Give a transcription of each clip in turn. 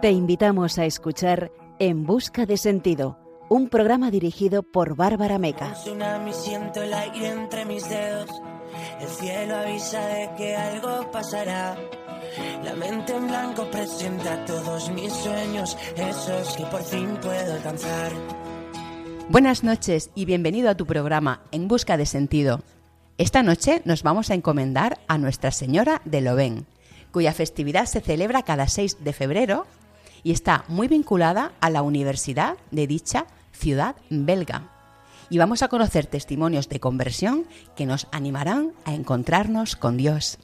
Te invitamos a escuchar En Busca de Sentido, un programa dirigido por Bárbara Meca. siento el aire entre mis dedos. El cielo avisa de que algo pasará. La mente en blanco presenta todos mis sueños, esos que por fin puedo alcanzar. Buenas noches y bienvenido a tu programa En Busca de Sentido. Esta noche nos vamos a encomendar a Nuestra Señora de Lovén, cuya festividad se celebra cada 6 de febrero y está muy vinculada a la universidad de dicha ciudad belga. Y vamos a conocer testimonios de conversión que nos animarán a encontrarnos con Dios.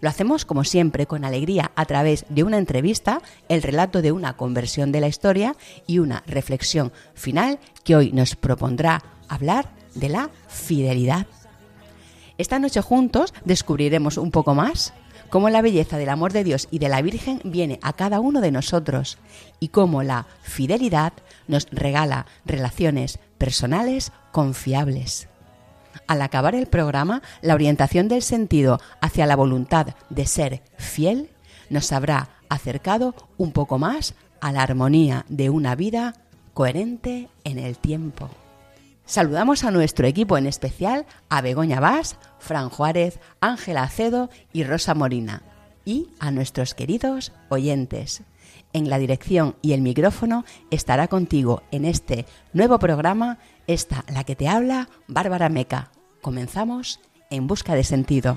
Lo hacemos como siempre con alegría a través de una entrevista, el relato de una conversión de la historia y una reflexión final que hoy nos propondrá hablar de la fidelidad. Esta noche juntos descubriremos un poco más cómo la belleza del amor de Dios y de la Virgen viene a cada uno de nosotros y cómo la fidelidad nos regala relaciones personales confiables. Al acabar el programa, la orientación del sentido hacia la voluntad de ser fiel nos habrá acercado un poco más a la armonía de una vida coherente en el tiempo. Saludamos a nuestro equipo en especial a Begoña Vaz, Fran Juárez, Ángela Acedo y Rosa Morina. Y a nuestros queridos oyentes. En la dirección y el micrófono estará contigo en este nuevo programa esta, la que te habla, Bárbara Meca. Comenzamos en busca de sentido.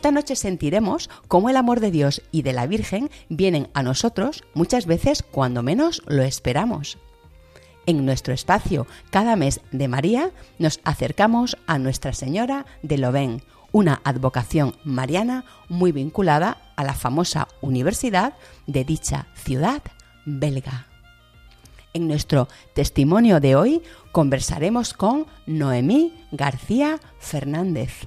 Esta noche sentiremos cómo el amor de Dios y de la Virgen vienen a nosotros muchas veces cuando menos lo esperamos. En nuestro espacio cada mes de María nos acercamos a Nuestra Señora de Lovén, una advocación mariana muy vinculada a la famosa universidad de dicha ciudad belga. En nuestro testimonio de hoy conversaremos con Noemí García Fernández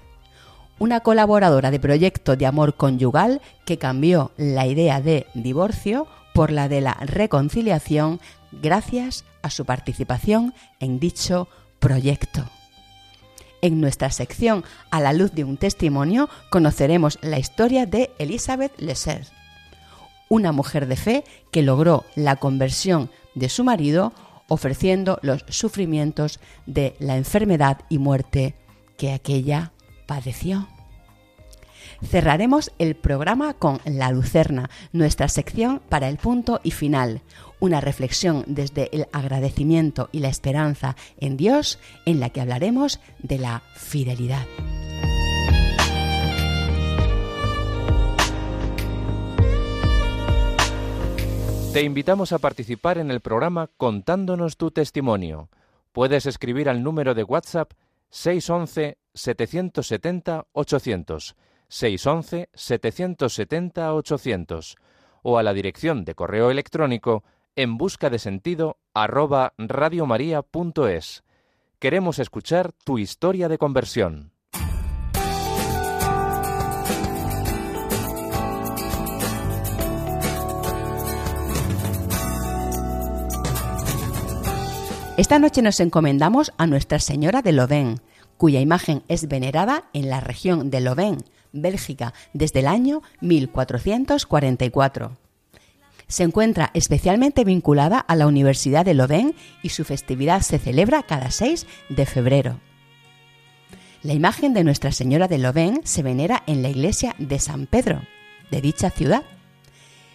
una colaboradora de proyecto de amor conyugal que cambió la idea de divorcio por la de la reconciliación gracias a su participación en dicho proyecto. En nuestra sección A la luz de un testimonio conoceremos la historia de Elizabeth Lesser, una mujer de fe que logró la conversión de su marido ofreciendo los sufrimientos de la enfermedad y muerte que aquella padeció. Cerraremos el programa con La Lucerna, nuestra sección para el punto y final, una reflexión desde el agradecimiento y la esperanza en Dios en la que hablaremos de la fidelidad. Te invitamos a participar en el programa contándonos tu testimonio. Puedes escribir al número de WhatsApp 611 770 800 611-770-800 o a la dirección de correo electrónico en busca de sentido arroba radiomaria.es. Queremos escuchar tu historia de conversión. Esta noche nos encomendamos a Nuestra Señora de Lodén, cuya imagen es venerada en la región de Lodén, Bélgica, desde el año 1444. Se encuentra especialmente vinculada a la Universidad de Lodén y su festividad se celebra cada 6 de febrero. La imagen de Nuestra Señora de Lodén se venera en la iglesia de San Pedro, de dicha ciudad.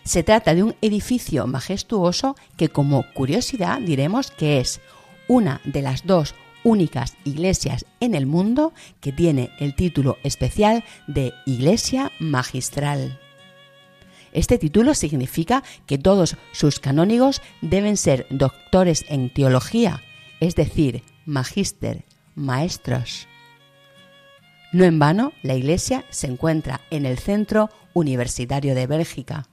Se trata de un edificio majestuoso que como curiosidad diremos que es una de las dos únicas iglesias en el mundo que tiene el título especial de Iglesia Magistral. Este título significa que todos sus canónigos deben ser doctores en teología, es decir, magíster, maestros. No en vano, la iglesia se encuentra en el centro universitario de Bélgica.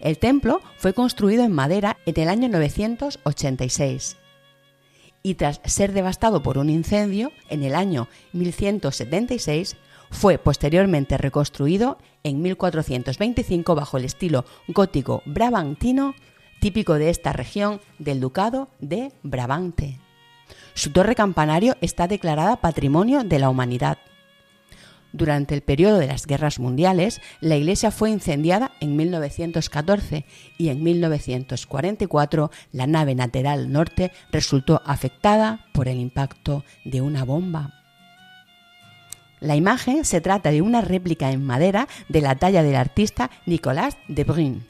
El templo fue construido en madera en el año 986 y tras ser devastado por un incendio en el año 1176, fue posteriormente reconstruido en 1425 bajo el estilo gótico brabantino típico de esta región del Ducado de Brabante. Su torre campanario está declarada Patrimonio de la Humanidad. Durante el periodo de las guerras mundiales, la iglesia fue incendiada en 1914 y en 1944 la nave lateral norte resultó afectada por el impacto de una bomba. La imagen se trata de una réplica en madera de la talla del artista Nicolas de Brun,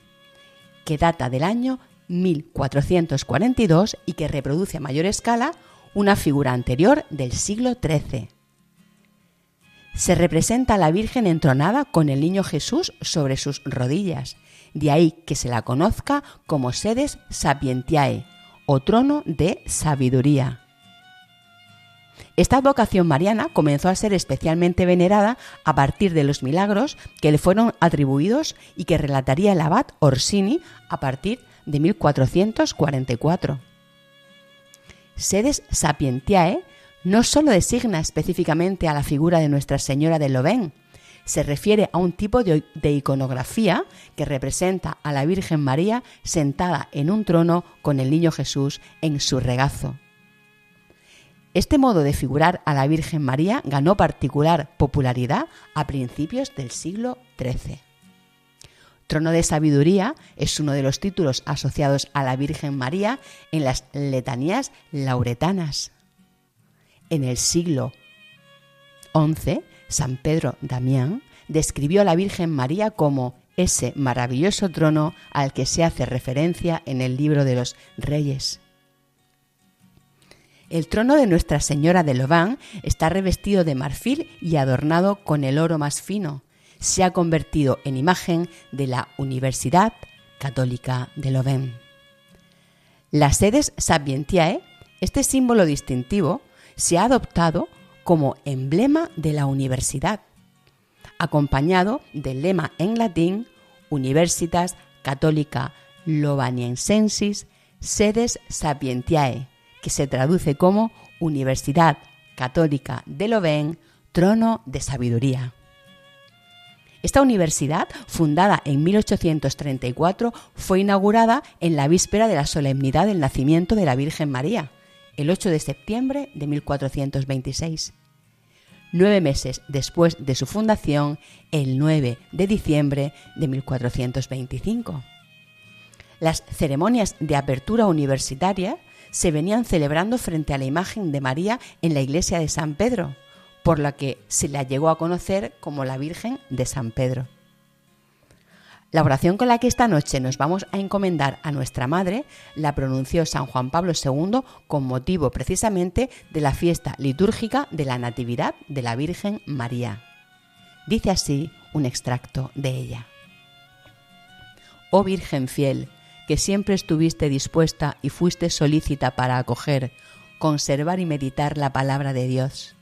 que data del año 1442 y que reproduce a mayor escala una figura anterior del siglo XIII. Se representa a la Virgen entronada con el niño Jesús sobre sus rodillas, de ahí que se la conozca como sedes sapientiae o trono de sabiduría. Esta vocación mariana comenzó a ser especialmente venerada a partir de los milagros que le fueron atribuidos y que relataría el abad Orsini a partir de 1444. Sedes Sapientiae no solo designa específicamente a la figura de Nuestra Señora de Loven, se refiere a un tipo de, de, iconografía que representa a la Virgen María sentada en un trono con el niño Jesús en su regazo. Este modo de figurar a la Virgen María ganó particular popularidad a principios del siglo XIII. Trono de Sabiduría es uno de los títulos asociados a la Virgen María en las letanías lauretanas. En el siglo XI, San Pedro Damián describió a la Virgen María como ese maravilloso trono al que se hace referencia en el libro de los Reyes. El trono de Nuestra Señora de Lobán está revestido de marfil y adornado con el oro más fino. Se ha convertido en imagen de la Universidad Católica de Lovain. Las sedes Sapientiae, este símbolo distintivo, se ha adoptado como emblema de la universidad, acompañado del lema en latín Universitas Católica Lobaniensensis Sedes Sapientiae, que se traduce como Universidad Católica de Lovain, Trono de Sabiduría. Esta universidad, fundada en 1834, fue inaugurada en la víspera de la solemnidad del nacimiento de la Virgen María, el 8 de septiembre de 1426. Nueve meses después de su fundación, el 9 de diciembre de 1425. Las ceremonias de apertura universitaria se venían celebrando frente a la imagen de María en la iglesia de San Pedro, por la que se la llegó a conocer como la Virgen de San Pedro. La oración con la que esta noche nos vamos a encomendar a nuestra Madre la pronunció San Juan Pablo II con motivo precisamente de la fiesta litúrgica de la Natividad de la Virgen María. Dice así un extracto de ella. Oh Virgen fiel, que siempre estuviste dispuesta y fuiste solícita para acoger, conservar y meditar la palabra de Dios.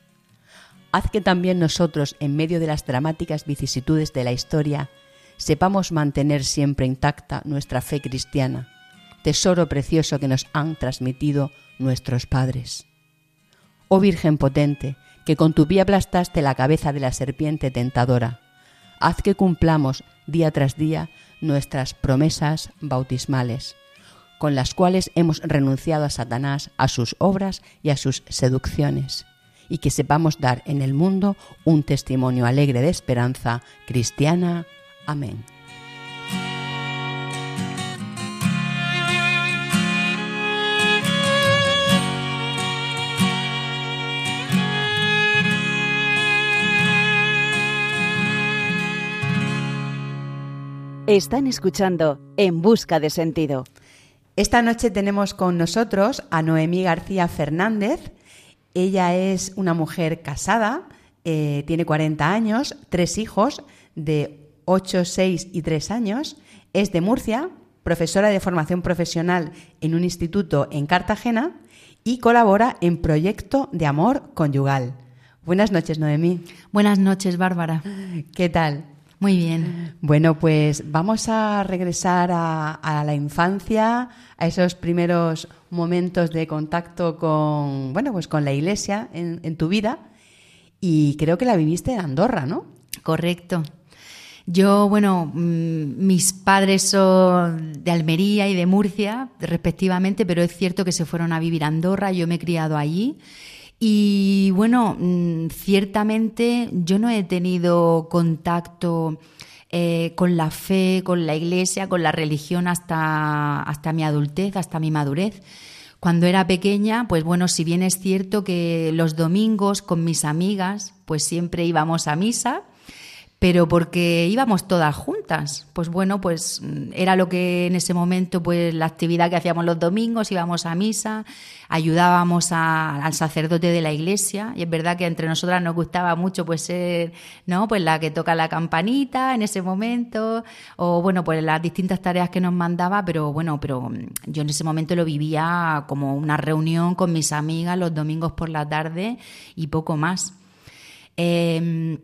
Haz que también nosotros, en medio de las dramáticas vicisitudes de la historia, sepamos mantener siempre intacta nuestra fe cristiana, tesoro precioso que nos han transmitido nuestros padres. Oh Virgen potente, que con tu pie aplastaste la cabeza de la serpiente tentadora, haz que cumplamos día tras día nuestras promesas bautismales, con las cuales hemos renunciado a Satanás, a sus obras y a sus seducciones, y que sepamos dar en el mundo un testimonio alegre de esperanza cristiana. Amén. Están escuchando En Busca de Sentido. Esta noche tenemos con nosotros a Noemí García Fernández. Ella es una mujer casada, eh, tiene 40 años, tres hijos de 8, 6 y 3 años, es de Murcia, profesora de formación profesional en un instituto en Cartagena y colabora en Proyecto de Amor Conyugal. Buenas noches, Noemí. Buenas noches, Bárbara. ¿Qué tal? Muy bien. Bueno, pues vamos a regresar a, la infancia, a esos primeros momentos de contacto con, bueno, pues con la iglesia en, en tu vida. Y creo que la viviste en Andorra, ¿no? Correcto. Yo, bueno, mm, mis padres son de Almería y de Murcia, respectivamente, pero es cierto que se fueron a vivir a Andorra, yo me he criado allí. Y bueno, mm, ciertamente yo no he tenido contacto eh, con la fe, con la iglesia, con la religión hasta, hasta mi adultez, hasta mi madurez. Cuando era pequeña, pues bueno, si bien es cierto que los domingos con mis amigas, pues siempre íbamos a misa, pero porque íbamos todas juntas. Pues bueno, pues mm, era lo que en ese momento, pues la actividad que hacíamos los domingos, íbamos a misa, ayudábamos al sacerdote de la iglesia, y es verdad que entre nosotras nos gustaba mucho pues ser, ¿no? Pues la que toca la campanita en ese momento, o bueno, pues las distintas tareas que nos mandaba, pero bueno, pero mm, yo en ese momento lo vivía como una reunión con mis amigas los domingos por la tarde y poco más. Eh,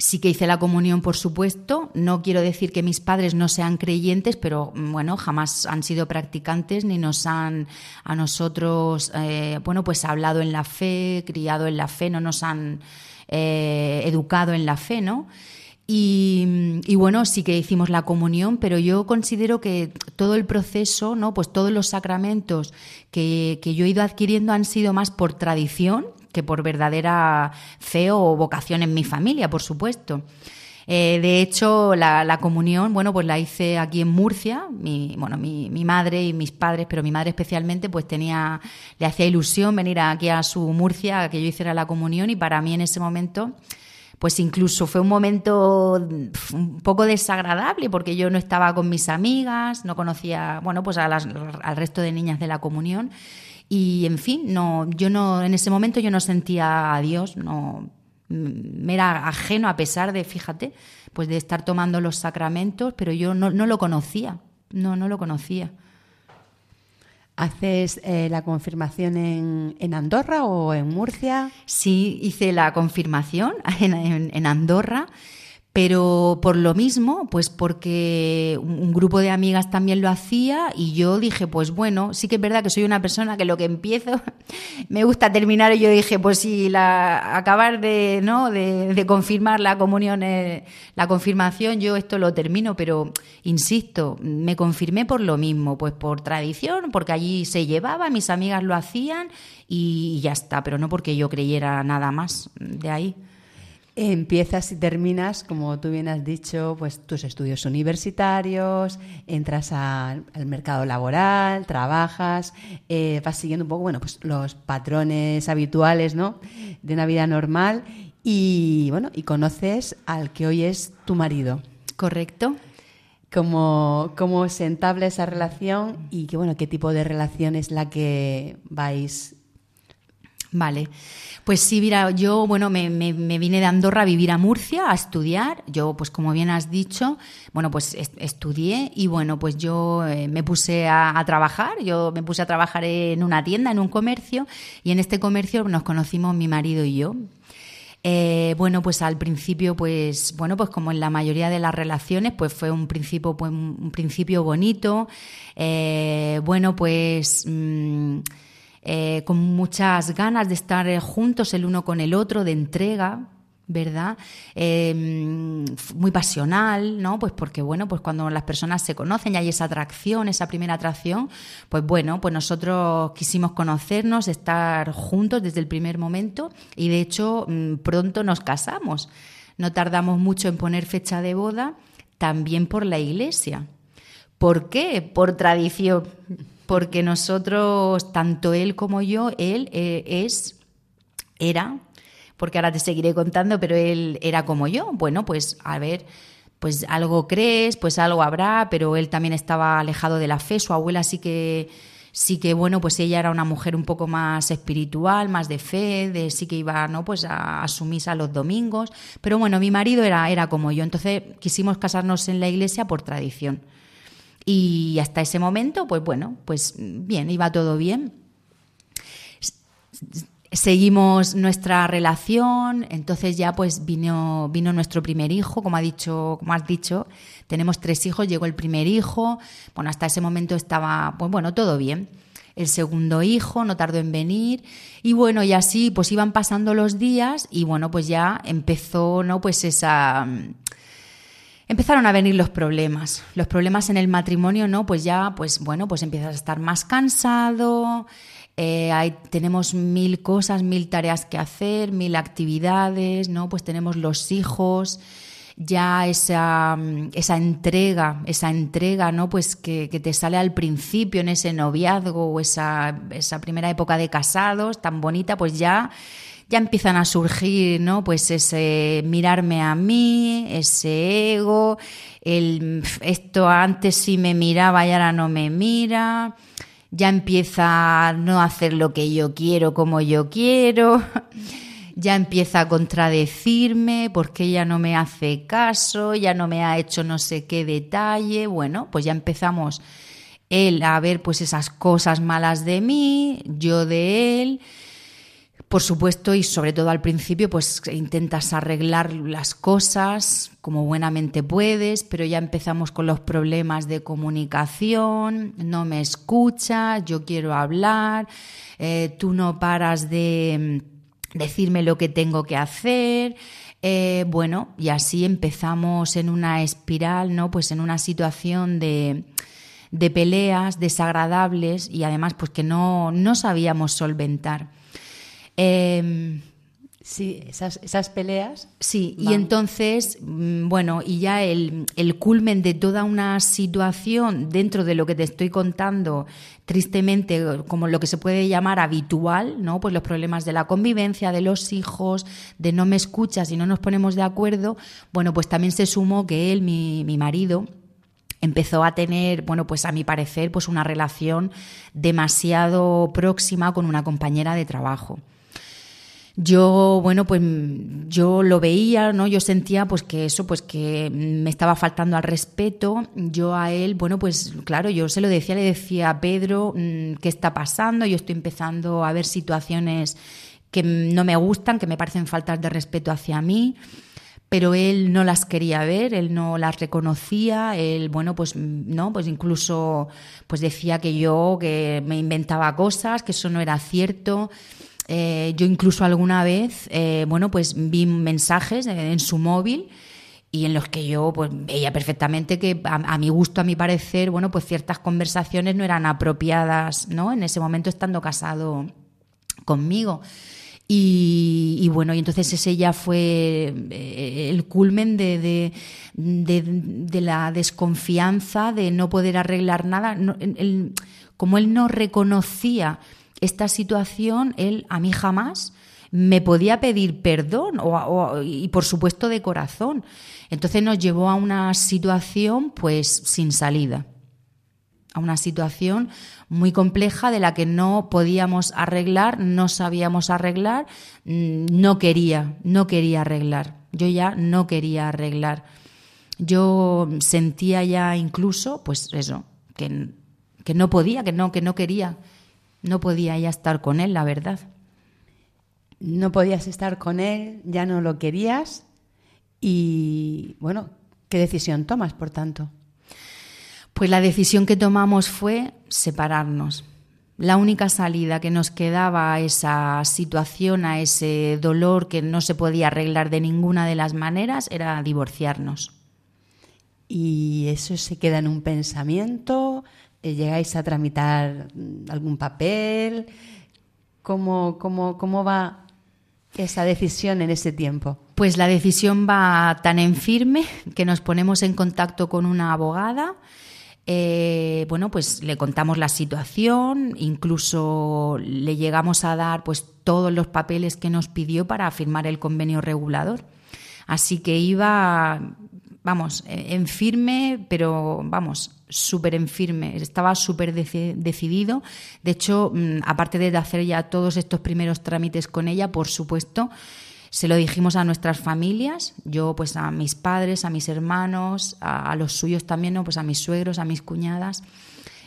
Sí que hice la comunión, por supuesto. No quiero decir que mis padres no sean creyentes, pero mm, bueno, jamás han sido practicantes ni nos han a nosotros, eh, bueno, pues hablado en la fe, criado en la fe, no nos han eh, educado en la fe, ¿no? Y, bueno, sí que hicimos la comunión, pero yo considero que todo el proceso, ¿no? Pues todos los sacramentos que, que yo he ido adquiriendo han sido más por tradición que por verdadera fe o vocación en mi familia, por supuesto. Eh, de hecho, la, comunión, bueno, pues la hice aquí en Murcia. Mi, bueno, mi, mi, madre y mis padres, pero mi madre especialmente, pues tenía, le hacía ilusión venir aquí a su Murcia a que yo hiciera la comunión y para mí en ese momento, pues incluso fue un momento un poco desagradable porque yo no estaba con mis amigas, no conocía, bueno, pues al resto de niñas de la comunión y en fin, no, yo no, en ese momento yo no sentía a Dios, no, me era ajeno a pesar de, fíjate, pues de estar tomando los sacramentos, pero yo no, no lo conocía, no, no lo conocía. ¿Haces eh, la confirmación en, en, Andorra o en Murcia? Sí, hice la confirmación en, en Andorra pero por lo mismo, pues porque un grupo de amigas también lo hacía y yo dije, pues bueno, sí que es verdad que soy una persona que lo que empiezo me gusta terminar y yo dije, pues si la, acabar de, ¿no? de, confirmar la comunión, eh, la confirmación, yo esto lo termino, pero insisto, me confirmé por lo mismo, pues por tradición, porque allí se llevaba, mis amigas lo hacían y ya está, pero no porque yo creyera nada más de ahí. Empiezas y terminas, como tú bien has dicho, pues tus estudios universitarios, entras al mercado laboral, trabajas, eh, vas siguiendo un poco, bueno, pues los patrones habituales, ¿no? De una vida normal y, bueno, y conoces al que hoy es tu marido. Correcto. ¿Cómo, cómo se entabla esa relación y qué, bueno, qué tipo de relación es la que vais Vale. Pues sí, mira, yo, bueno, me, vine de Andorra a vivir a Murcia, a estudiar. Yo, pues como bien has dicho, bueno, pues estudié y bueno, pues yo eh, me puse a, trabajar. Yo me puse a trabajar en una tienda, en un comercio, y en este comercio nos conocimos mi marido y yo. Eh, bueno, pues al principio, pues, bueno, pues como en la mayoría de las relaciones, pues fue un principio, pues, un principio bonito. Eh, bueno, pues. Mm, eh, con muchas ganas de estar eh, juntos el uno con el otro, de entrega, ¿verdad? Em, muy pasional, ¿no? Pues porque, bueno, pues cuando las personas se conocen y hay esa atracción, esa primera atracción, pues bueno, pues nosotros quisimos conocernos, estar juntos desde el primer momento y de hecho mm, pronto nos casamos. No tardamos mucho en poner fecha de boda, también por la iglesia. ¿Por qué? Por tradición porque nosotros, tanto él como yo, él eh, es, era, porque ahora te seguiré contando, pero él era como yo. Bueno, pues a ver, pues algo crees, pues algo habrá, pero él también estaba alejado de la fe, su abuela sí que sí que bueno, pues ella era una mujer un poco más espiritual, más de fe, de sí que iba, ¿no? Pues a, a los domingos, pero bueno, mi marido era, era como yo, entonces quisimos casarnos en la iglesia por tradición. Y hasta ese momento, pues bueno, pues bien, iba todo bien. Seguimos nuestra relación, entonces ya pues vino, vino nuestro primer hijo, como ha dicho, como has dicho, tenemos tres hijos, llegó el primer hijo, bueno, hasta ese momento estaba, pues bueno, todo bien. El segundo hijo no tardó en venir y bueno, y así pues iban pasando los días y bueno, pues ya empezó, ¿no? Pues esa empezaron a venir los problemas. Los problemas en el matrimonio, ¿no? Pues ya, pues bueno, pues empiezas a estar más cansado, eh, tenemos mil cosas, mil tareas que hacer, mil actividades, ¿no? Pues tenemos los hijos, ya esa, esa entrega, esa entrega, ¿no? Pues que, que, te sale al principio en ese noviazgo o esa, esa primera época de casados tan bonita, pues ya ya empiezan a surgir, ¿no? Pues ese mirarme a mí, ese ego, el esto antes sí me miraba y ahora no me mira, ya empieza a no hacer lo que yo quiero como yo quiero, ya empieza a contradecirme porque ella no me hace caso, ya no me ha hecho no sé qué detalle, bueno, pues ya empezamos él a ver pues esas cosas malas de mí, yo de él, por supuesto, y sobre todo al principio, pues intentas arreglar las cosas como buenamente puedes, pero ya empezamos con los problemas de comunicación, no me escuchas, yo quiero hablar, eh, tú no paras de mm, decirme lo que tengo que hacer. Eh, bueno, y así empezamos en una espiral, ¿no? Pues en una situación de, de peleas desagradables y además pues que no, no sabíamos solventar. Em, sí, esas, esas, peleas. Sí, y entonces, mm, bueno, y ya el, el, culmen de toda una situación dentro de lo que te estoy contando, tristemente, como lo que se puede llamar habitual, ¿no? Pues los problemas de la convivencia, de los hijos, de no me escuchas y no nos ponemos de acuerdo, bueno, pues también se sumó que él, mi, mi marido, empezó a tener, bueno, pues a mi parecer, pues una relación demasiado próxima con una compañera de trabajo yo, bueno, pues yo lo veía, ¿no? Yo sentía pues que eso, pues que me estaba faltando al respeto. Yo a él, bueno, pues claro, yo se lo decía, le decía a Pedro, mm, ¿qué está pasando? Yo estoy empezando a ver situaciones que no me gustan, que me parecen faltas de respeto hacia mí pero él no las quería ver, él no las reconocía, él, bueno, pues no, pues incluso pues decía que yo que me inventaba cosas, que eso no era cierto. Eh, yo incluso alguna vez, eh, bueno, pues vi mensajes en su móvil y en los que yo pues veía perfectamente que a, mi gusto, a mi parecer, bueno, pues ciertas conversaciones no eran apropiadas, ¿no? En ese momento estando casado conmigo. Y, bueno, y entonces ese ya fue eh, el culmen de, de, la desconfianza, de no poder arreglar nada. como él no reconocía esta situación, él a mí jamás me podía pedir perdón y por supuesto de corazón. Entonces nos llevó a una situación pues sin salida, a una situación muy compleja de la que no podíamos arreglar, no sabíamos arreglar, mm, no quería, no quería arreglar. Yo ya no quería arreglar. Yo sentía ya incluso, pues eso, que, que no podía, que no, que no quería. No podía ya estar con él, la verdad. No podías estar con él, ya no lo querías y bueno, ¿qué decisión tomas, por tanto? Pues la decisión que tomamos fue separarnos. La única salida que nos quedaba a esa situación, a ese dolor que no se podía arreglar de ninguna de las maneras, era divorciarnos. ¿Y eso se queda en un pensamiento? Eh, ¿Llegáis a tramitar mm, algún papel? ¿Cómo, cómo, cómo va esa decisión en ese tiempo? Pues la decisión va tan en firme que nos ponemos en contacto con una abogada. Eh, bueno, pues le contamos la situación, incluso le llegamos a dar pues todos los papeles que nos pidió para firmar el convenio regulador. Así que iba vamos, en firme, pero vamos, súper en firme. Estaba súper decidido. De hecho, mm, aparte de hacer ya todos estos primeros trámites con ella, por supuesto, se lo dijimos a nuestras familias, yo pues a mis padres, a mis hermanos, a, los suyos también, ¿no? pues a mis suegros, a mis cuñadas.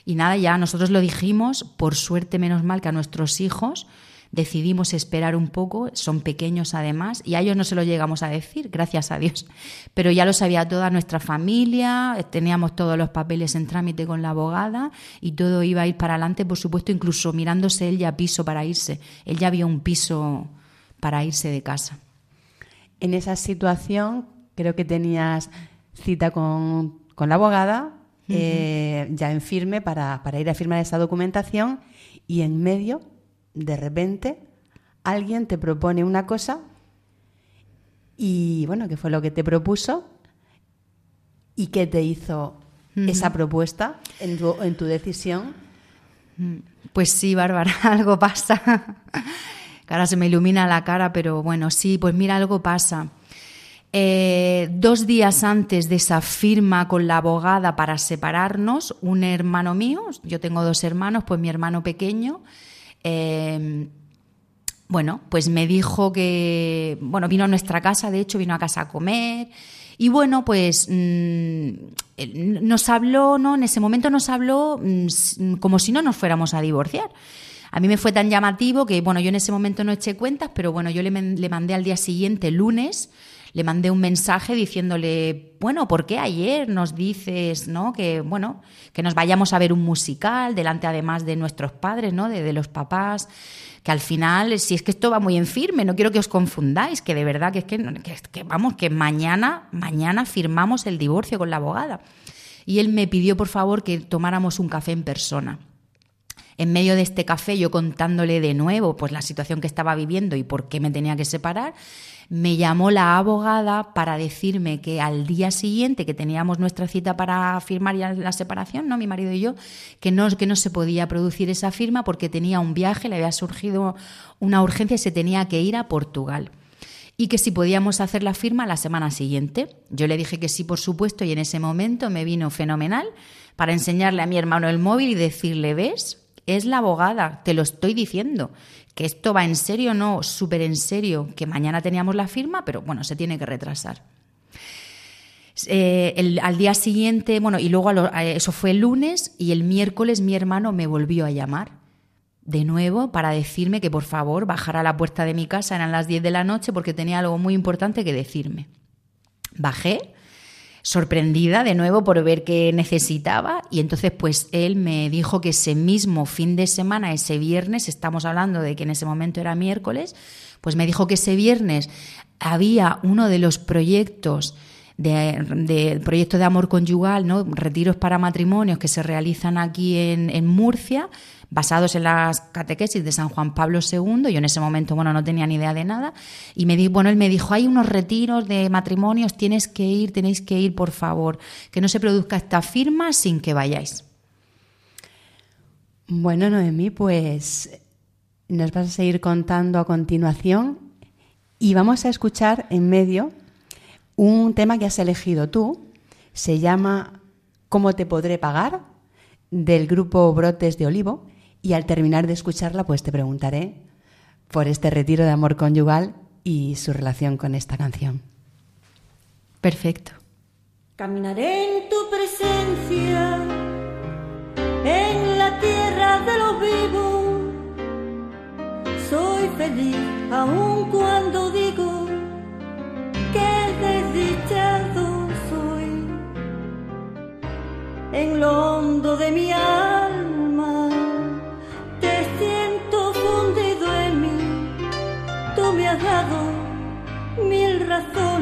Y nada, ya nosotros lo dijimos, por suerte menos mal que a nuestros hijos, decidimos esperar un poco, son pequeños además, y a ellos no se lo llegamos a decir, gracias a Dios. Pero ya lo sabía toda nuestra familia, teníamos todos los papeles en trámite con la abogada y todo iba a ir para adelante, por supuesto, incluso mirándose él ya piso para irse. Él ya había un piso para irse de casa. En esa situación creo que tenías cita con, la abogada, eh, ya en firme para, para ir a firmar esa documentación y en medio de repente alguien te propone una cosa y bueno, ¿qué fue lo que te propuso? ¿Y qué te hizo esa propuesta en tu, en tu decisión? Pues sí, Bárbara, algo pasa. Ahora se me ilumina la cara, pero bueno, sí, pues mira, algo pasa. Eh, dos días antes de esa firma con la abogada para separarnos, un hermano mío, yo tengo dos hermanos, pues mi hermano pequeño, Em, bueno, pues me dijo que, bueno, vino a nuestra casa, de hecho, vino a casa a comer. Y bueno, pues mm, nos habló, ¿no? En ese momento nos habló mm, como si no nos fuéramos a divorciar. A mí me fue tan llamativo que, bueno, yo en ese momento no eché cuentas, pero bueno, yo le, le mandé al día siguiente, lunes, le mandé un mensaje diciéndole, bueno, ¿por qué ayer nos dices, ¿no? Que, bueno, que nos vayamos a ver un musical delante además de nuestros padres, ¿no? De, los papás, que al final, si es que esto va muy en firme, no quiero que os confundáis, que de verdad que es que, vamos, que mañana, mañana firmamos el divorcio con la abogada. Y él me pidió, por favor, que tomáramos un café en persona. En medio de este café, yo contándole de nuevo pues la situación que estaba viviendo y por qué me tenía que separar, me llamó la abogada para decirme que al día siguiente que teníamos nuestra cita para firmar ya la separación, ¿no? Mi marido y yo, que no, que no se podía producir esa firma porque tenía un viaje, le había surgido una urgencia y se tenía que ir a Portugal. Y que si podíamos hacer la firma la semana siguiente. Yo le dije que sí, por supuesto, y en ese momento me vino fenomenal para enseñarle a mi hermano el móvil y decirle, ¿ves? Es la abogada, te lo estoy diciendo que esto va en serio, no súper en serio, que mañana teníamos la firma, pero bueno, se tiene que retrasar. Eh, al día siguiente, bueno, y luego eso fue el lunes y el miércoles mi hermano me volvió a llamar de nuevo para decirme que por favor bajara a la puerta de mi casa, eran las 10 de la noche porque tenía algo muy importante que decirme. Bajé, sorprendida de nuevo por ver qué necesitaba y entonces pues él me dijo que ese mismo fin de semana, ese viernes, estamos hablando de que en ese momento era miércoles, pues me dijo que ese viernes había uno de los proyectos de, de de amor conyugal, ¿no? retiros para matrimonios que se realizan aquí en, en Murcia, basados en las catequesis de San Juan Pablo II. Yo en ese momento, bueno, no tenía ni idea de nada. Y me di, bueno, él me dijo, hay unos retiros de matrimonios, tienes que ir, tenéis que ir, por favor, que no se produzca esta firma sin que vayáis. Bueno, Noemí, pues nos vas a seguir contando a continuación y vamos a escuchar en medio un tema que has elegido tú. Se llama ¿Cómo te podré pagar? del grupo Brotes de Olivo y al terminar de escucharla, pues te preguntaré por este retiro de amor conyugal y su relación con esta canción. Perfecto. Caminaré en tu presencia, en la tierra de los vivos. Soy feliz aun cuando digo mil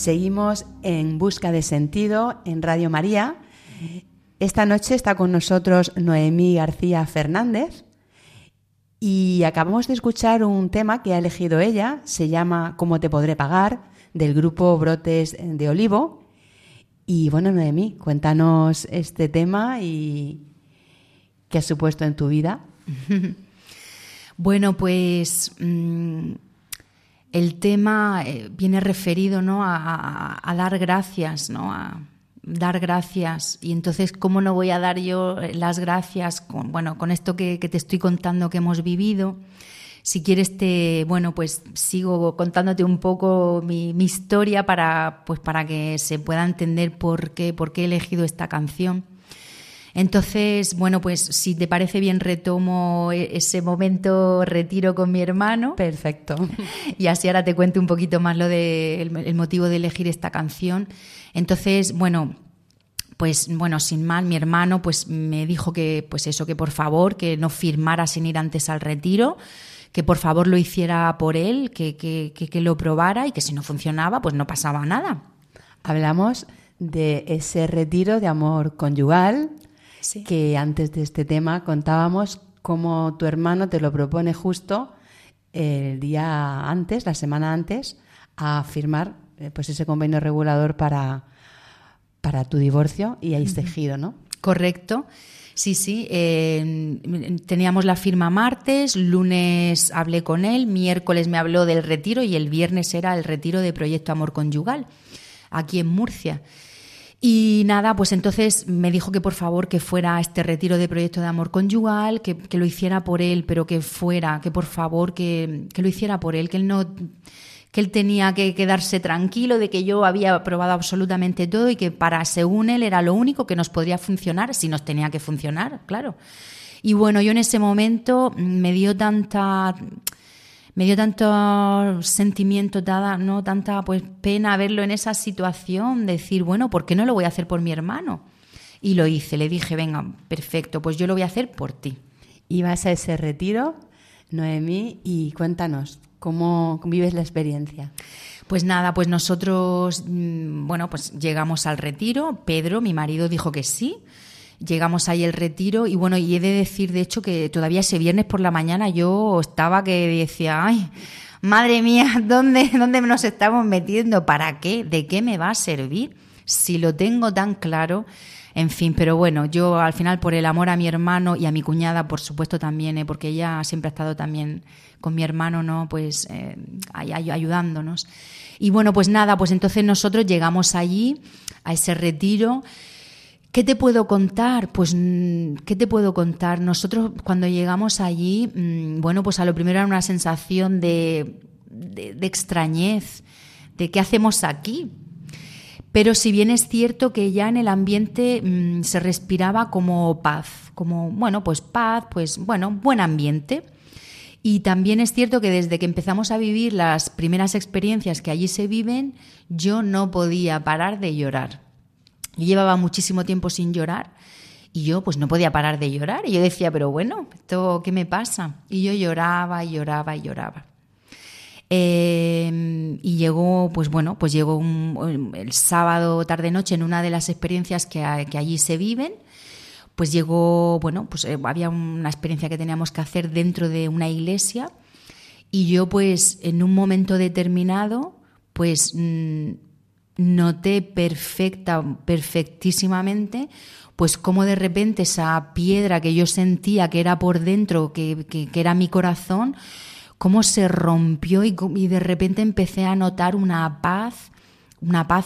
Seguimos en Busca de Sentido en Radio María. Esta noche está con nosotros Noemí García Fernández y acabamos de escuchar un tema que ha elegido ella, se llama ¿Cómo te podré pagar? del grupo Brotes de Olivo. Y bueno, Noemí, cuéntanos este tema y qué ha supuesto en tu vida. Bueno, pues mm, el tema eh, viene referido ¿no? a, dar gracias, ¿no? A dar gracias. Y entonces, ¿cómo no voy a dar yo eh, las gracias con, bueno, con esto que, que te estoy contando que hemos vivido? Si quieres, te, bueno, pues sigo contándote un poco mi, mi historia para, pues para que se pueda entender por qué, por qué he elegido esta canción. Entonces, bueno, pues si te parece bien, retomo e- ese momento retiro con mi hermano. Perfecto. Y así ahora te cuento un poquito más lo de el, el motivo de elegir esta canción. Entonces, bueno, pues bueno, sin mal, mi hermano pues me dijo que pues eso que por favor que no firmara sin ir antes al retiro, que por favor lo hiciera por él, que, que, que, que lo probara y que si no funcionaba pues no pasaba nada. Hablamos de ese retiro de amor conyugal Sí. que antes de este tema contábamos cómo tu hermano te lo propone justo el día antes, la semana antes, a firmar eh, pues ese convenio regulador para, para tu divorcio y ahí tejido, ¿no? Correcto. Sí, sí. eh, teníamos la firma martes, lunes hablé con él, miércoles me habló del retiro y el viernes era el retiro de Proyecto Amor Conyugal, aquí en Murcia. Y nada, pues entonces me dijo que por favor que fuera este retiro de Proyecto de Amor Conyugal, que, que lo hiciera por él, pero que fuera, que por favor que, que lo hiciera por él, que él no que él tenía que quedarse tranquilo de que yo había probado absolutamente todo y que para según él era lo único que nos podría funcionar, si nos tenía que funcionar, claro. Y bueno, yo en ese momento me dio tanta me dio tanto sentimiento, tada- no tanta pues pena verlo en esa situación, decir, bueno, ¿por qué no lo voy a hacer por mi hermano? Y lo hice, le dije, venga, perfecto, pues yo lo voy a hacer por ti. Ibas a ese retiro, Noemí, y cuéntanos, ¿Cómo vives la experiencia? Pues nada, pues nosotros, mm, bueno, pues llegamos al retiro. Pedro, mi marido, dijo que sí. Llegamos ahí el retiro y bueno, y he de decir, de hecho, que todavía ese viernes por la mañana yo estaba que decía, ay, madre mía, ¿dónde, dónde nos estamos metiendo? ¿Para qué? ¿De qué me va a servir? Si lo tengo tan claro. En fin, pero bueno, yo al final por el amor a mi hermano y a mi cuñada, por supuesto también, ¿eh? porque ella siempre ha estado también con mi hermano, ¿no? Pues eh, ayudándonos. Y bueno, pues nada, pues entonces nosotros llegamos allí, a ese retiro. ¿Qué te puedo contar? Pues, mm, ¿qué te puedo contar? Nosotros cuando llegamos allí, mm, bueno, pues a lo primero era una sensación de, de, extrañez, de qué hacemos aquí, pero si bien es cierto que ya en el ambiente mm, se respiraba como paz, como, bueno, pues paz, pues bueno, buen ambiente. Y también es cierto que desde que empezamos a vivir las primeras experiencias que allí se viven, yo no podía parar de llorar. Yo llevaba muchísimo tiempo sin llorar y yo pues no podía parar de llorar. Y yo decía, pero bueno, ¿esto qué me pasa? Y yo lloraba y lloraba y lloraba. Eh, y llegó, pues bueno, pues llegó el sábado tarde-noche en una de las experiencias que, allí se viven. Pues llegó, bueno, pues eh, había una experiencia que teníamos que hacer dentro de una iglesia. Y yo, pues, en un momento determinado, pues mm, noté perfecta, perfectísimamente, pues como de repente esa piedra que yo sentía que era por dentro, que, que era mi corazón, cómo se rompió y, de repente empecé a notar una paz, una paz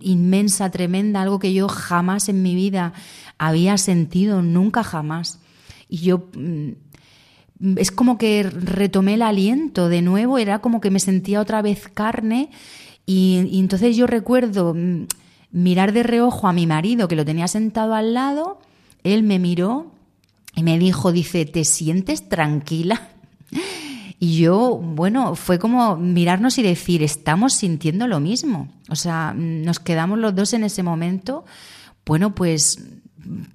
inmensa, tremenda, algo que yo jamás en mi vida había sentido, nunca jamás. Y yo mm, es como que retomé el aliento de nuevo, era como que me sentía otra vez carne y, entonces yo recuerdo mm, mirar de reojo a mi marido que lo tenía sentado al lado, él me miró y me dijo, dice, ¿te sientes tranquila? Y yo, bueno, fue como mirarnos y decir, estamos sintiendo lo mismo. O sea, nos quedamos los dos en ese momento, bueno, pues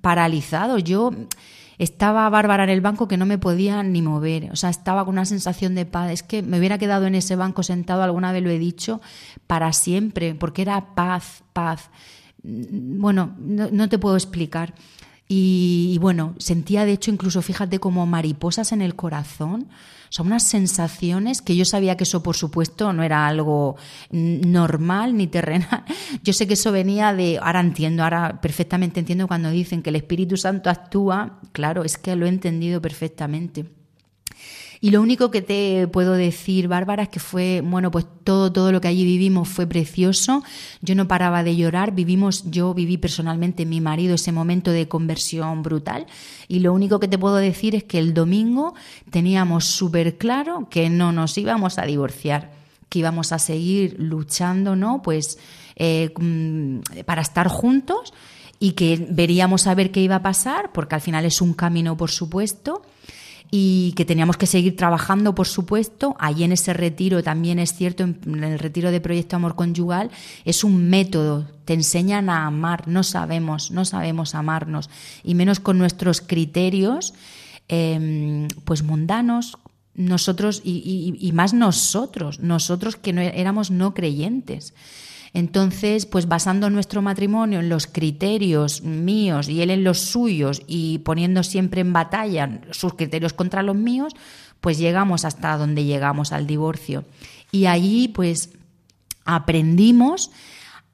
paralizados. Yo estaba Bárbara en el banco que no me podía ni mover. O sea, estaba con una sensación de paz. Es que me hubiera quedado en ese banco sentado, alguna vez lo he dicho, para siempre, porque era paz, paz. Bueno, no, te puedo explicar. Y, y, bueno, sentía de hecho incluso, fíjate, como mariposas en el corazón son unas sensaciones que yo sabía que eso, por supuesto, no era algo normal ni terrenal. Yo sé que eso venía de, ahora entiendo, ahora perfectamente entiendo cuando dicen que el Espíritu Santo actúa, claro, es que lo he entendido perfectamente. Y lo único que te puedo decir, Bárbara, es que fue, bueno, pues todo, todo lo que allí vivimos fue precioso. Yo no paraba de llorar. Vivimos, yo viví personalmente, mi marido, ese momento de conversión brutal. Y lo único que te puedo decir es que el domingo teníamos súper claro que no nos íbamos a divorciar, que íbamos a seguir luchando, ¿no? Pues eh, mm, para estar juntos y que veríamos a ver qué iba a pasar, porque al final es un camino, por supuesto y que teníamos que seguir trabajando, por supuesto. Allí en ese retiro también es cierto, en el retiro de Proyecto Amor Conyugal, es un método, te enseñan a amar, no sabemos, no sabemos amarnos, y menos con nuestros criterios, em, pues mundanos, nosotros y, y, más nosotros, nosotros que no, éramos no creyentes. Entonces, pues basando nuestro matrimonio en los criterios míos y él en los suyos y poniendo siempre en batalla sus criterios contra los míos, pues llegamos hasta donde llegamos al divorcio. Y allí, pues, aprendimos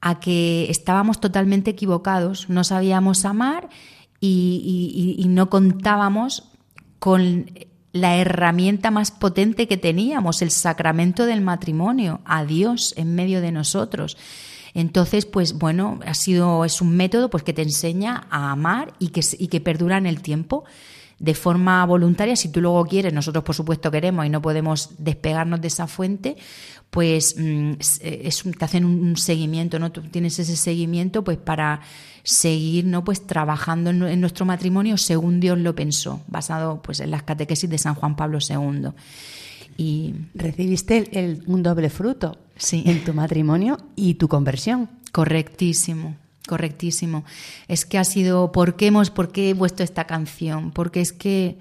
a que estábamos totalmente equivocados, no sabíamos amar y, y no contábamos con la herramienta más potente que teníamos, el sacramento del matrimonio, a Dios en medio de nosotros. Entonces, pues bueno, ha sido, es un método pues, que te enseña a amar y que, y que perdura en el tiempo de forma voluntaria, si tú luego quieres, nosotros por supuesto queremos y no podemos despegarnos de esa fuente, pues mm, es, te hacen un seguimiento, ¿no? Tú tienes ese seguimiento pues para seguir, ¿no? Pues trabajando en, nuestro matrimonio según Dios lo pensó, basado pues en las catequesis de San Juan Pablo II. Y recibiste un doble fruto sí. en tu matrimonio y tu conversión. Correctísimo. Correctísimo. Es que ha sido, ¿por qué hemos, por qué he puesto esta canción? Porque es que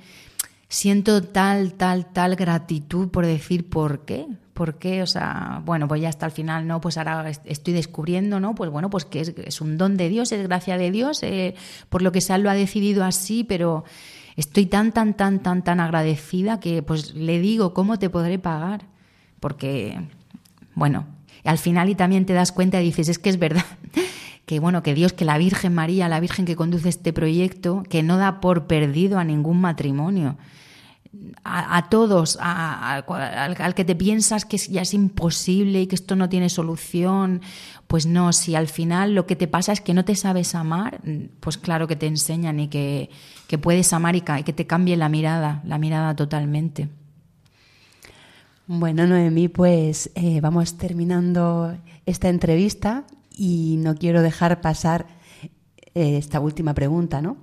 siento tal, tal, tal gratitud por decir por qué, por qué, o sea, bueno, pues ya hasta el final, ¿no? Pues ahora estoy descubriendo, ¿no? Pues bueno, pues que es, un don de Dios, es gracia de Dios, eh, por lo que sea lo ha decidido así, pero estoy tan, tan, tan, tan, tan agradecida que pues le digo, ¿cómo te podré pagar? Porque, bueno, al final y también te das cuenta y dices, es que es verdad que bueno, que Dios, que la Virgen María, la Virgen que conduce este proyecto, que no da por perdido a ningún matrimonio. A, todos, al, que te piensas que ya es imposible y que esto no tiene solución, pues no, si al final lo que te pasa es que no te sabes amar, pues claro que te enseñan y que, puedes amar y que te cambie la mirada, la mirada totalmente. Bueno, Noemí, pues eh, vamos terminando esta entrevista y no quiero dejar pasar eh, esta última pregunta, ¿no?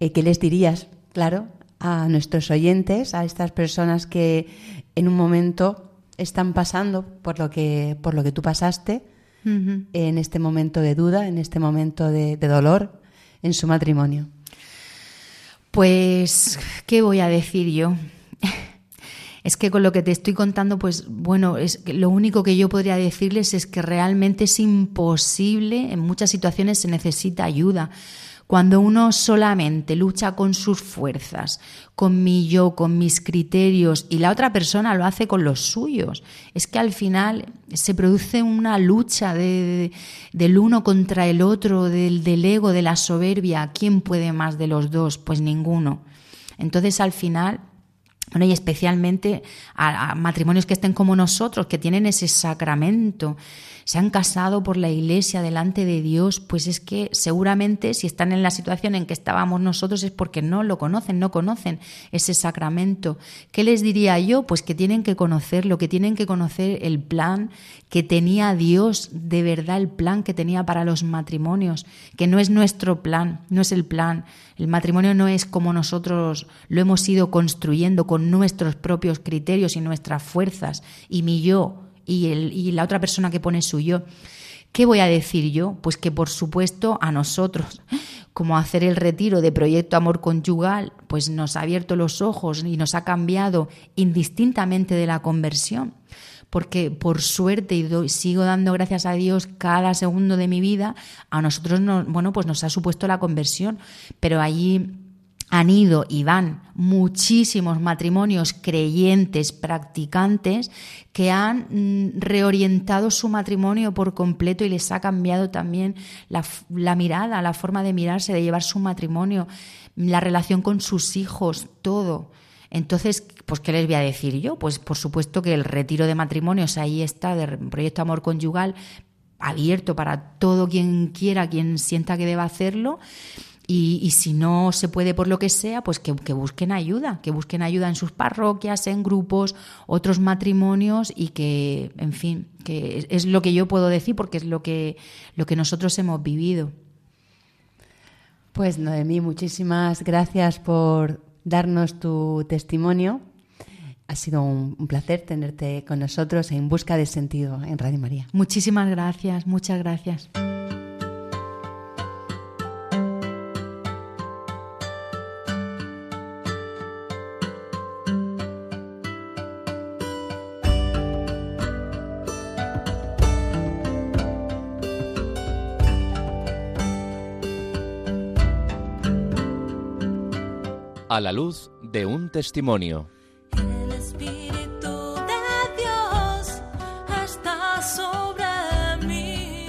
Eh, ¿Qué les dirías, claro, a nuestros oyentes, a estas personas que en un momento están pasando por lo que, por lo que tú pasaste, en este momento de duda, en este momento de dolor en su matrimonio? Pues, ¿qué voy a decir yo? Es que con lo que te estoy contando, pues bueno, es lo único que yo podría decirles es que realmente es imposible, en muchas situaciones se necesita ayuda. Cuando uno solamente lucha con sus fuerzas, con mi yo, con mis criterios, y la otra persona lo hace con los suyos, es que al final se produce una lucha de, del uno contra el otro, del, del ego, de la soberbia. ¿Quién puede más de los dos? Pues ninguno. Entonces al final bueno, y especialmente a, matrimonios que estén como nosotros, que tienen ese sacramento, se han casado por la iglesia delante de Dios, pues es que seguramente si están en la situación en que estábamos nosotros es porque no lo conocen, no conocen ese sacramento. ¿Qué les diría yo? Pues que tienen que conocerlo, que tienen que conocer el plan que tenía Dios, de verdad el plan que tenía para los matrimonios, que no es nuestro plan, no es el plan. El matrimonio no es como nosotros lo hemos ido construyendo con nuestros propios criterios y nuestras fuerzas y mi yo y, el, y la otra persona que pone su yo. ¿Qué voy a decir yo? Pues que por supuesto a nosotros, como hacer el retiro de Proyecto Amor Conyugal, pues nos ha abierto los ojos y nos ha cambiado indistintamente de la conversión. Porque por suerte y sigo dando gracias a Dios cada segundo de mi vida, a nosotros no, bueno, pues nos ha supuesto la conversión, pero allí han ido y van muchísimos matrimonios creyentes, practicantes, que han mm, reorientado su matrimonio por completo y les ha cambiado también la, mirada, la forma de mirarse, de llevar su matrimonio, la relación con sus hijos, todo. Entonces, pues, ¿qué les voy a decir yo? Pues, por supuesto que el retiro de matrimonios ahí está, del proyecto Amor Conyugal, abierto para todo quien quiera, quien sienta que deba hacerlo. Y, si no se puede por lo que sea, pues que, busquen ayuda, que busquen ayuda en sus parroquias, en grupos, otros matrimonios y que, en fin, que es, lo que yo puedo decir porque es lo que, lo que nosotros hemos vivido. Pues Noemí, muchísimas gracias por darnos tu testimonio. Ha sido un, placer tenerte con nosotros en Busca de Sentido en Radio María. Muchísimas gracias, muchas gracias. A la luz de un testimonio. El Espíritu de Dios está sobre mí.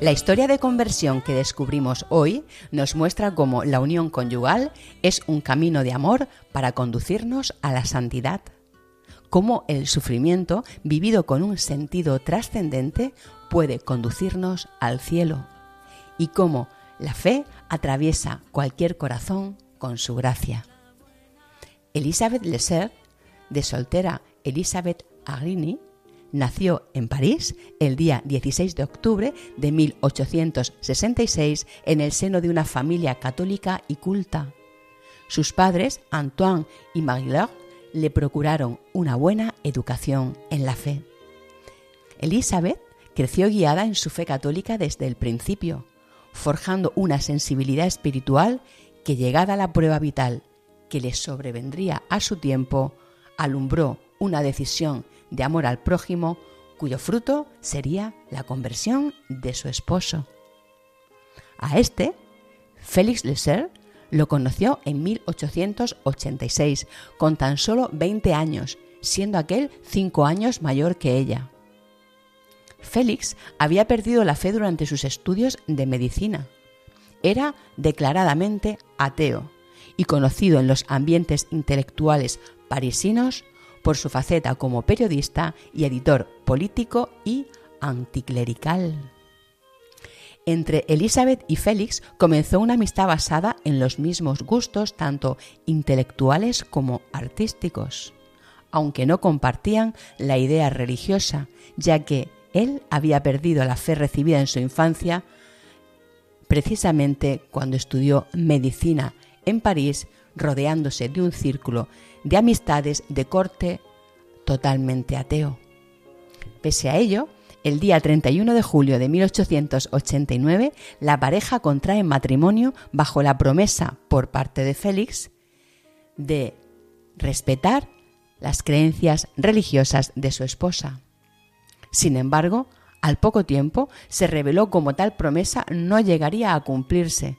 La historia de conversión que descubrimos hoy nos muestra cómo la unión conyugal es un camino de amor para conducirnos a la santidad cómo el sufrimiento, vivido con un sentido trascendente, puede conducirnos al cielo y cómo la fe atraviesa cualquier corazón con su gracia. Elizabeth Lesser, de soltera Elizabeth Agrini, nació en París el día 16 de octubre de 1866 en el seno de una familia católica y culta. Sus padres, Antoine y Marie-Laure, le procuraron una buena educación en la fe. Elizabeth creció guiada en su fe católica desde el principio forjando una sensibilidad espiritual que llegada la prueba vital que le sobrevendría a su tiempo, alumbró una decisión de amor al prójimo cuyo fruto sería la conversión de su esposo. A este, Félix Lesser lo conoció en 1886, con tan solo 20 años, siendo aquel cinco años mayor que ella. Félix había perdido la fe durante sus estudios de medicina. Era declaradamente ateo y conocido en los ambientes intelectuales parisinos por su faceta como periodista y editor político y anticlerical. Entre Elizabeth y Félix comenzó una amistad basada en los mismos gustos tanto intelectuales como artísticos, aunque no compartían la idea religiosa, ya que él había perdido la fe recibida en su infancia precisamente cuando estudió medicina en París, rodeándose de un círculo de amistades de corte totalmente ateo. Pese a ello, el día 31 de julio de 1889, la pareja contrae matrimonio bajo la promesa por parte de Félix de respetar las creencias religiosas de su esposa. Sin embargo, al poco tiempo se reveló como tal promesa no llegaría a cumplirse,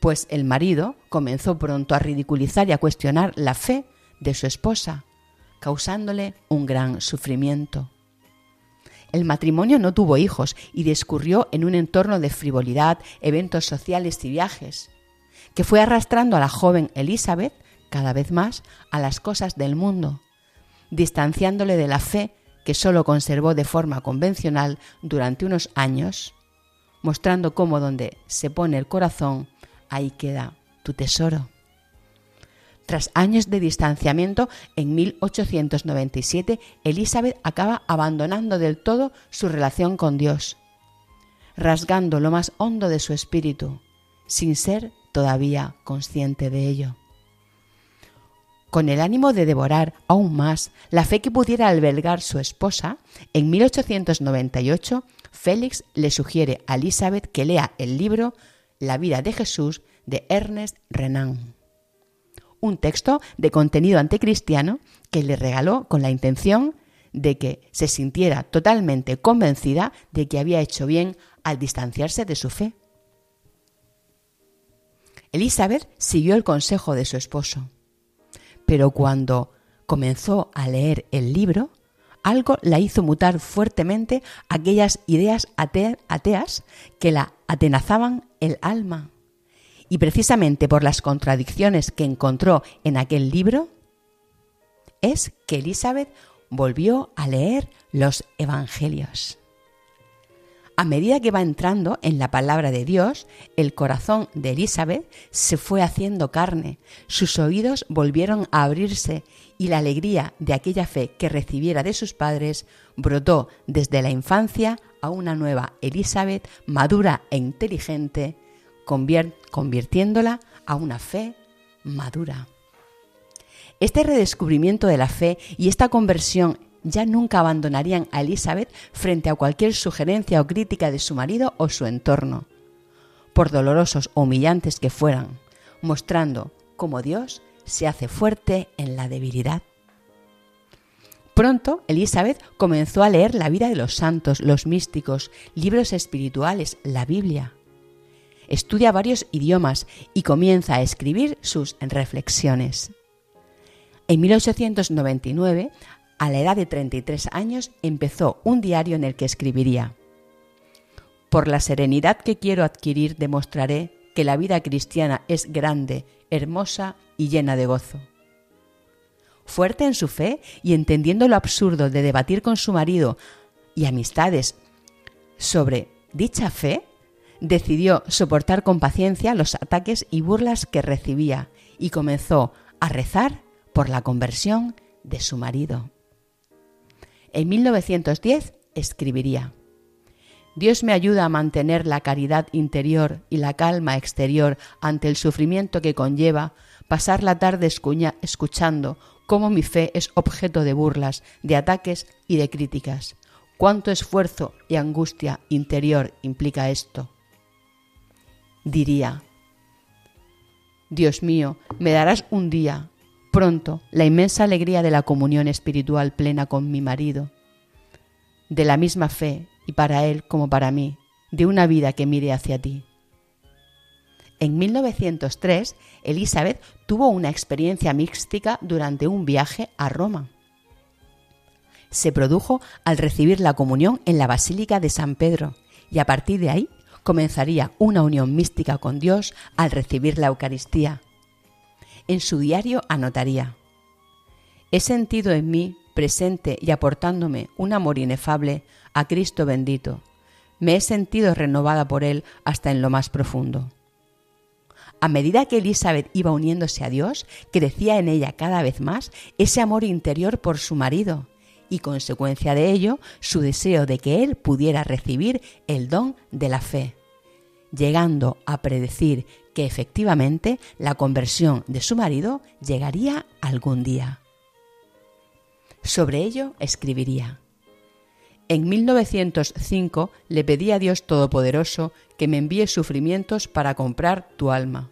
pues el marido comenzó pronto a ridiculizar y a cuestionar la fe de su esposa, causándole un gran sufrimiento. El matrimonio no tuvo hijos y discurrió en un entorno de frivolidad, eventos sociales y viajes, que fue arrastrando a la joven Elizabeth cada vez más a las cosas del mundo, distanciándole de la fe que sólo conservó de forma convencional durante unos años, mostrando cómo donde se pone el corazón, ahí queda tu tesoro. Tras años de distanciamiento, en 1897 Elizabeth acaba abandonando del todo su relación con Dios, rasgando lo más hondo de su espíritu, sin ser todavía consciente de ello. Con el ánimo de devorar aún más la fe que pudiera albergar su esposa, en 1898 Félix le sugiere a Elizabeth que lea el libro La vida de Jesús de Ernest Renan un texto de contenido anticristiano que le regaló con la intención de que se sintiera totalmente convencida de que había hecho bien al distanciarse de su fe. Elizabeth siguió el consejo de su esposo, pero cuando comenzó a leer el libro, algo la hizo mutar fuertemente aquellas ideas ateas que la atenazaban el alma y precisamente por las contradicciones que encontró en aquel libro, es que Elizabeth volvió a leer los Evangelios. A medida que va entrando en la palabra de Dios, el corazón de Elizabeth se fue haciendo carne, sus oídos volvieron a abrirse y la alegría de aquella fe que recibiera de sus padres brotó desde la infancia a una nueva Elizabeth madura e inteligente convirtiéndola a una fe madura. Este redescubrimiento de la fe y esta conversión ya nunca abandonarían a Elizabeth frente a cualquier sugerencia o crítica de su marido o su entorno, por dolorosos o humillantes que fueran, mostrando cómo Dios se hace fuerte en la debilidad. Pronto, Elizabeth comenzó a leer la vida de los santos, los místicos, libros espirituales, la Biblia estudia varios idiomas y comienza a escribir sus reflexiones. En 1899, a la edad de 33 años, empezó un diario en el que escribiría, Por la serenidad que quiero adquirir demostraré que la vida cristiana es grande, hermosa y llena de gozo. Fuerte en su fe y entendiendo lo absurdo de debatir con su marido y amistades sobre dicha fe, decidió soportar con paciencia los ataques y burlas que recibía y comenzó a rezar por la conversión de su marido. En 1910 escribiría, Dios me ayuda a mantener la caridad interior y la calma exterior ante el sufrimiento que conlleva pasar la tarde escuchando cómo mi fe es objeto de burlas, de ataques y de críticas. Cuánto esfuerzo y angustia interior implica esto. diría, Dios mío, me darás un día, pronto, la inmensa alegría de la comunión espiritual plena con mi marido, de la misma fe, y para él como para mí, de una vida que mire hacia ti. En 1903, Elizabeth tuvo una experiencia mística durante un viaje a Roma. Se produjo al recibir la comunión en la Basílica de San Pedro y a partir de ahí comenzaría una unión mística con Dios al recibir la Eucaristía. En su diario anotaría, He sentido en mí, presente y aportándome un amor inefable a Cristo bendito. Me he sentido renovada por Él hasta en lo más profundo. A medida que Elizabeth iba uniéndose a Dios, crecía en ella cada vez más ese amor interior por su marido y consecuencia de ello su deseo de que él pudiera recibir el don de la fe, llegando a predecir que efectivamente la conversión de su marido llegaría algún día. Sobre ello escribiría. En 1905 le pedí a Dios Todopoderoso que me envíe sufrimientos para comprar tu alma.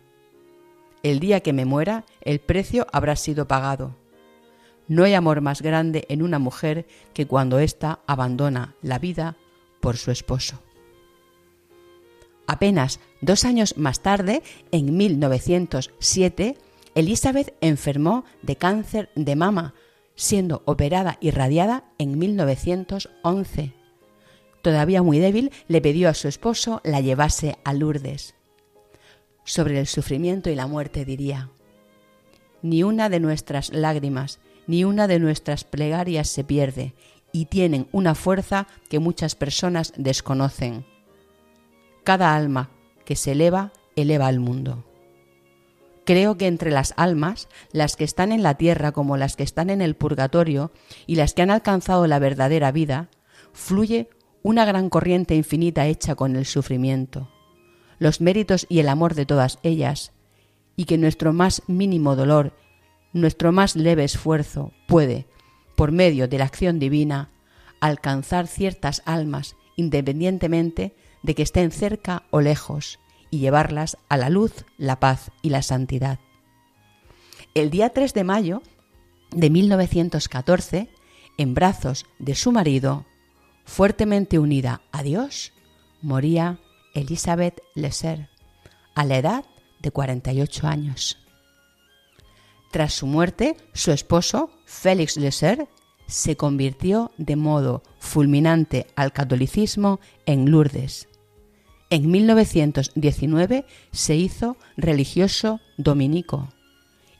El día que me muera, el precio habrá sido pagado. No hay amor más grande en una mujer que cuando ésta abandona la vida por su esposo. Apenas dos años más tarde, en 1907, Elizabeth enfermó de cáncer de mama, siendo operada y radiada en 1911. Todavía muy débil, le pidió a su esposo la llevase a Lourdes sobre el sufrimiento y la muerte diría, ni una de nuestras lágrimas, ni una de nuestras plegarias se pierde, y tienen una fuerza que muchas personas desconocen. Cada alma que se eleva, eleva al mundo. Creo que entre las almas, las que están en la tierra como las que están en el purgatorio y las que han alcanzado la verdadera vida, fluye una gran corriente infinita hecha con el sufrimiento los méritos y el amor de todas ellas, y que nuestro más mínimo dolor, nuestro más leve esfuerzo puede, por medio de la acción divina, alcanzar ciertas almas independientemente de que estén cerca o lejos, y llevarlas a la luz, la paz y la santidad. El día 3 de mayo de 1914, en brazos de su marido, fuertemente unida a Dios, moría Elizabeth Lesser, a la edad de 48 años. Tras su muerte, su esposo, Félix Lesser, se convirtió de modo fulminante al catolicismo en Lourdes. En 1919 se hizo religioso dominico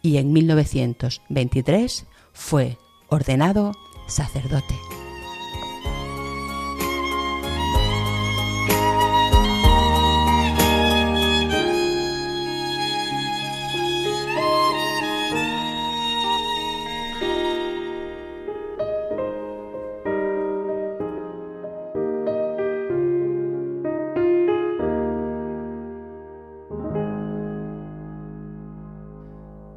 y en 1923 fue ordenado sacerdote.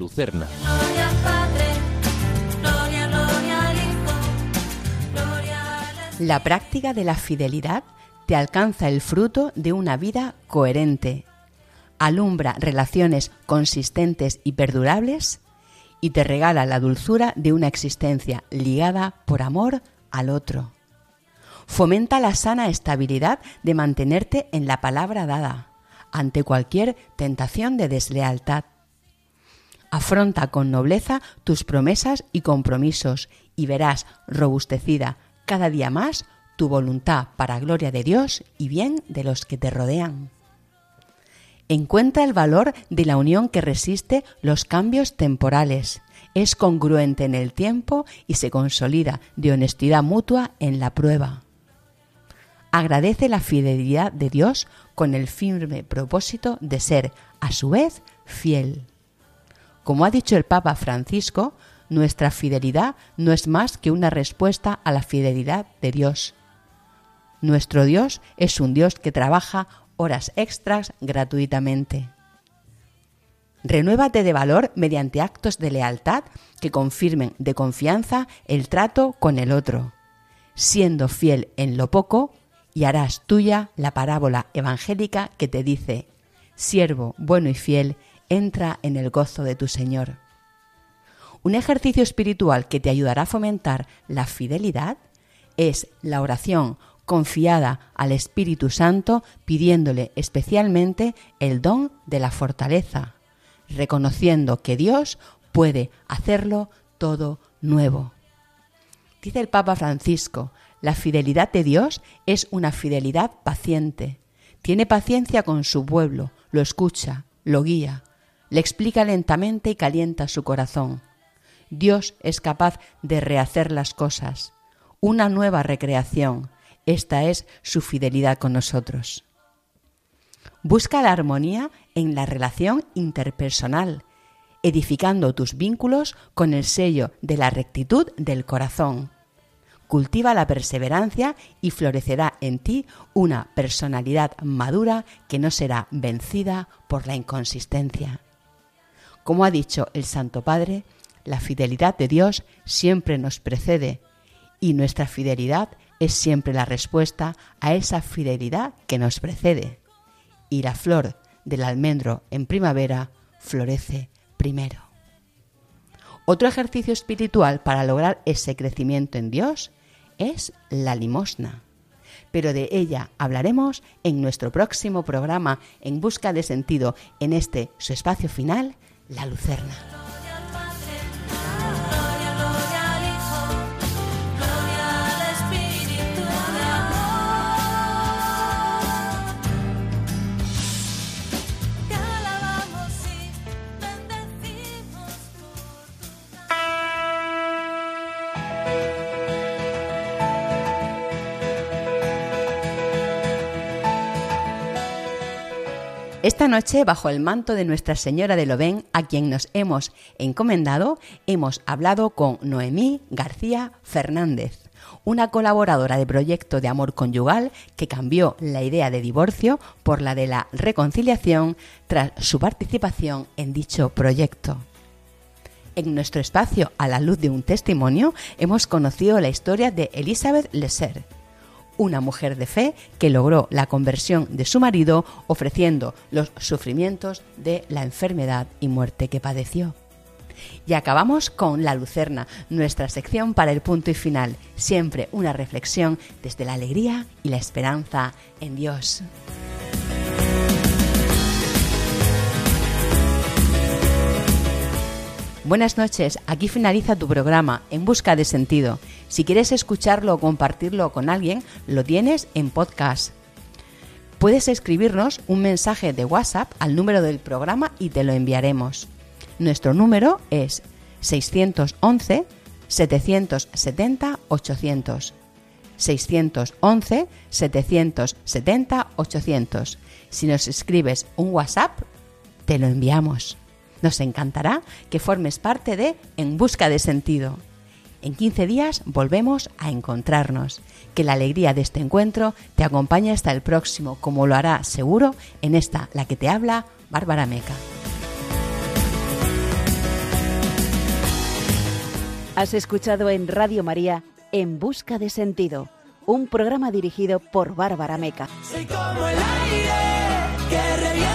Lucerna. La práctica de la fidelidad te alcanza el fruto de una vida coherente, alumbra relaciones consistentes y perdurables y te regala la dulzura de una existencia ligada por amor al otro. Fomenta la sana estabilidad de mantenerte en la palabra dada ante cualquier tentación de deslealtad Afronta con nobleza tus promesas y compromisos y verás robustecida cada día más tu voluntad para gloria de Dios y bien de los que te rodean. Encuentra el valor de la unión que resiste los cambios temporales. Es congruente en el tiempo y se consolida de honestidad mutua en la prueba. Agradece la fidelidad de Dios con el firme propósito de ser, a su vez, fiel. Como ha dicho el Papa Francisco, nuestra fidelidad no es más que una respuesta a la fidelidad de Dios. Nuestro Dios es un Dios que trabaja horas extras gratuitamente. Renuévate de valor mediante actos de lealtad que confirmen de confianza el trato con el otro, siendo fiel en lo poco y harás tuya la parábola evangélica que te dice, siervo bueno y fiel, entra en el gozo de tu Señor. Un ejercicio espiritual que te ayudará a fomentar la fidelidad es la oración confiada al Espíritu Santo pidiéndole especialmente el don de la fortaleza, reconociendo que Dios puede hacerlo todo nuevo. Dice el Papa Francisco, la fidelidad de Dios es una fidelidad paciente. Tiene paciencia con su pueblo, lo escucha, lo guía, le explica lentamente y calienta su corazón. Dios es capaz de rehacer las cosas, una nueva recreación. Esta es su fidelidad con nosotros. Busca la armonía en la relación interpersonal, edificando tus vínculos con el sello de la rectitud del corazón. Cultiva la perseverancia y florecerá en ti una personalidad madura que no será vencida por la inconsistencia. Como ha dicho el Santo Padre, la fidelidad de Dios siempre nos precede y nuestra fidelidad es siempre la respuesta a esa fidelidad que nos precede. Y la flor del almendro en primavera florece primero. Otro ejercicio espiritual para lograr ese crecimiento en Dios es la limosna. Pero de ella hablaremos en nuestro próximo programa En Busca de Sentido, en este su espacio final, La Lucerna. Esta noche, bajo el manto de Nuestra Señora de Loven, a quien nos hemos encomendado, hemos hablado con Noemí García Fernández, una colaboradora de proyecto de amor conyugal que cambió la idea de divorcio por la de la reconciliación tras su participación en dicho proyecto. En nuestro espacio, a la luz de un testimonio, hemos conocido la historia de Elizabeth Lesser una mujer de fe que logró la conversión de su marido ofreciendo los sufrimientos de la enfermedad y muerte que padeció. Y acabamos con La Lucerna, nuestra sección para el punto y final, siempre una reflexión desde la alegría y la esperanza en Dios. Buenas noches, aquí finaliza tu programa En Busca de Sentido. Si quieres escucharlo o compartirlo con alguien, lo tienes en podcast. Puedes escribirnos un mensaje de WhatsApp al número del programa y te lo enviaremos. Nuestro número es 611 770 800. 611 770 800. Si nos escribes un WhatsApp, te lo enviamos. Nos encantará que formes parte de En Busca de Sentido. En 15 días volvemos a encontrarnos. Que la alegría de este encuentro te acompañe hasta el próximo, como lo hará seguro en esta, la que te habla, Bárbara Meca. Has escuchado en Radio María En Busca de Sentido, un programa dirigido por Bárbara Meca. Soy como el aire que